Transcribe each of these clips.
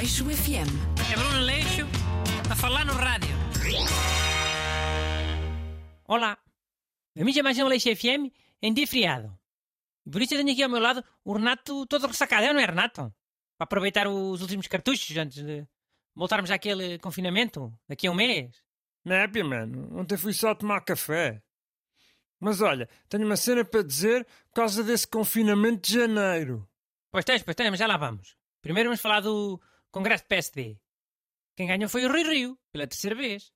Aleixo FM. É Bruno Leixo a falar no rádio. Olá, a mim chama-se Leixo FM em dia feriado. E por isso eu tenho aqui ao meu lado o Renato todo ressacado, é, não é Renato? Para aproveitar os últimos cartuchos antes de voltarmos àquele confinamento daqui a um mês. Népia, mano. Ontem fui só tomar café. Mas olha, tenho uma cena para dizer por causa desse confinamento de janeiro. Pois tens, pois tens, mas já lá vamos. Primeiro vamos falar do Congresso do PSD. Quem ganhou foi o Rui Rio, pela terceira vez.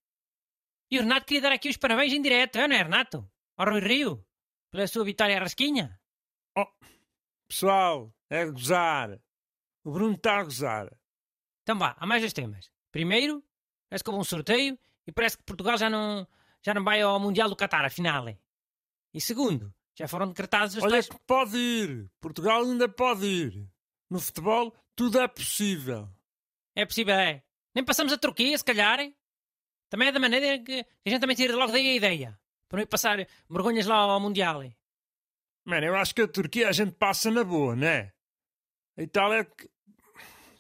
E o Renato queria dar aqui os parabéns em direto, é, não é, Renato? Ao Rui Rio, pela sua vitória à rasquinha. Oh, pessoal, é gozar. O Bruno está a gozar. Então vá, há mais dois temas. Primeiro, parece que houve um sorteio e parece que Portugal já não, já não vai ao Mundial do Qatar, afinal. E segundo, já foram decretados os Olha tais... que pode ir. Portugal ainda pode ir. No futebol, tudo é possível. É possível, é. Nem passamos a Turquia, se calhar. Também é da maneira que a gente também tira logo daí a ideia. Para não ir passar vergonhas lá ao Mundial. Mano, eu acho que a Turquia a gente passa na boa, né? A Itália é que...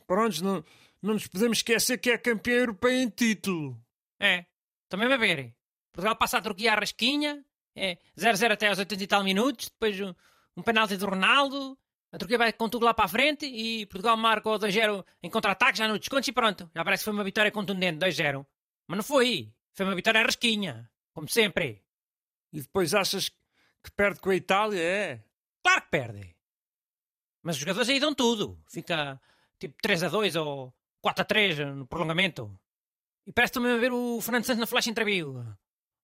Pronto, não, não nos podemos esquecer que é campeã europeia em título. É. Também vai ver. Portugal passa a Turquia à rasquinha. É 0-0 até aos 80 e tal minutos. Depois um, um penalti do Ronaldo. A Turquia vai com tudo lá para a frente. E Portugal marca o 2-0 em contra-ataque, já no desconto e pronto. Já parece que foi uma vitória contundente, 2-0. Mas não foi. Foi uma vitória rasquinha. Como sempre. E depois achas que perde com a Itália? É. Claro que perde. Mas os jogadores aí dão tudo. Fica tipo 3 a 2 ou 4 a 3 no prolongamento. E parece também a ver o Fernando Santos na flash interview.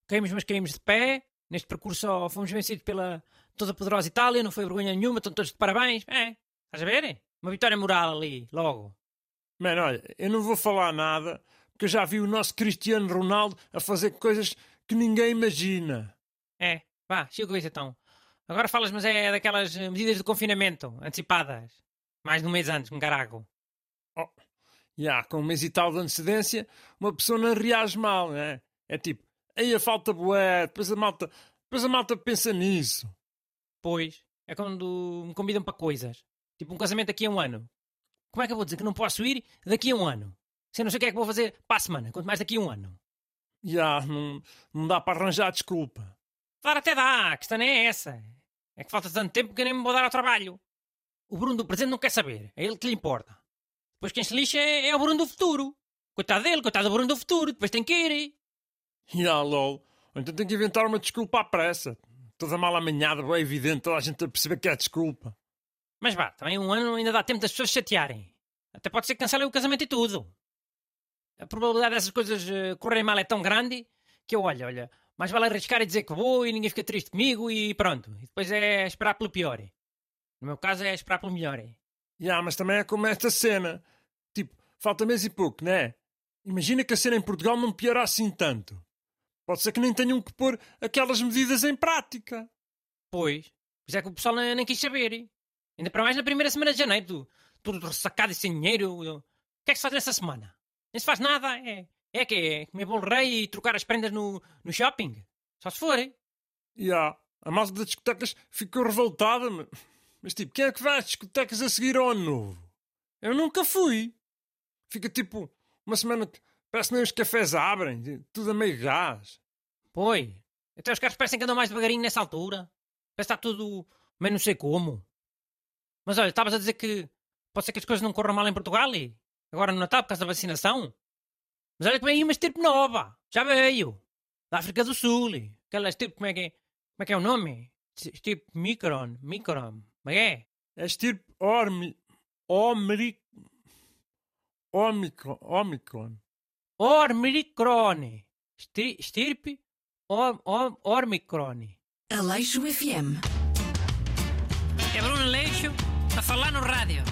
Caímos, mas caímos de pé. Neste percurso fomos vencidos pela toda poderosa Itália. Não foi vergonha nenhuma. Estão todos de parabéns. É, estás a ver? Uma vitória moral ali, logo. Mano, olha, eu não vou falar nada porque eu já vi o nosso Cristiano Ronaldo a fazer coisas que ninguém imagina. É, vá, chega com isso então. Agora falas, mas é daquelas eh, medidas de confinamento antecipadas. Mais de um mês antes, um caraco. Oh, já, com um mês e tal de antecedência, uma pessoa não reage mal, né? É tipo, aí a falta boé, depois a malta, depois a malta pensa nisso. Pois, é quando me convidam para coisas. Tipo um casamento daqui a um ano. Como é que eu vou dizer que não posso ir daqui a um ano? Se eu não sei o que é que vou fazer para a semana, quanto mais daqui a um ano. Já, não, não dá para arranjar desculpa. Claro, até dá, a questão não é essa. É que falta tanto tempo que eu nem me vou dar ao trabalho. O Bruno do presente não quer saber, é ele que lhe importa. Depois quem se lixa é, é o Bruno do futuro. Coitado dele, coitado do Bruno do futuro, depois tem que ir. Já, lol. Ou Então tem que inventar uma desculpa à pressa. Toda mal amanhada, bem evidente, toda a gente a perceber que é desculpa. Mas vá, também um ano ainda dá tempo das pessoas chatearem. Até pode ser que cancelem o casamento e tudo. A probabilidade dessas coisas eh, correrem mal é tão grande que eu, olha, olha, mais vale arriscar e dizer que vou e ninguém fica triste comigo e pronto. E depois é esperar pelo pior. No meu caso é esperar pelo melhor. Já, mas também é como esta cena. Tipo, falta mês e pouco, né? Imagina que a cena em Portugal não piora assim tanto. Pode ser que nem tenham que pôr aquelas medidas em prática. Pois, pois é que o pessoal nem, nem quis saber. Ainda para mais na primeira semana de janeiro, tu- tudo ressacado e sem dinheiro. O que é que se faz nessa semana? Nem se faz nada. É, é que é comer bolo rei e trocar as prendas no, no shopping. Só se for, hein? Já, a malta das discotecas ficou revoltada, mas, mas tipo, quem é que vai às discotecas a seguir ao ano novo? Eu nunca fui. Fica tipo uma semana que parece que nem os cafés abrem, tudo a meio gás. Pois. Até os carros parecem que andam mais devagarinho nessa altura. Parece que está tudo meio não sei como. Mas olha, estavas a dizer que pode ser que as coisas não corram mal em Portugal e agora no Natal por causa da vacinação. Mas olha que vem aí uma estirpe nova. Já veio. Da África do Sul. e Aquela estirpe, como é que é? Como é que é o nome? Estirpe Micron. Micron. Como é que é? É estirpe ormi, omri, omicron, omicron. Ormicrone. Estir- Estirpe Or- Or- Ormicrone. Aleixo FM. É Bruno Leixo a falar no rádio.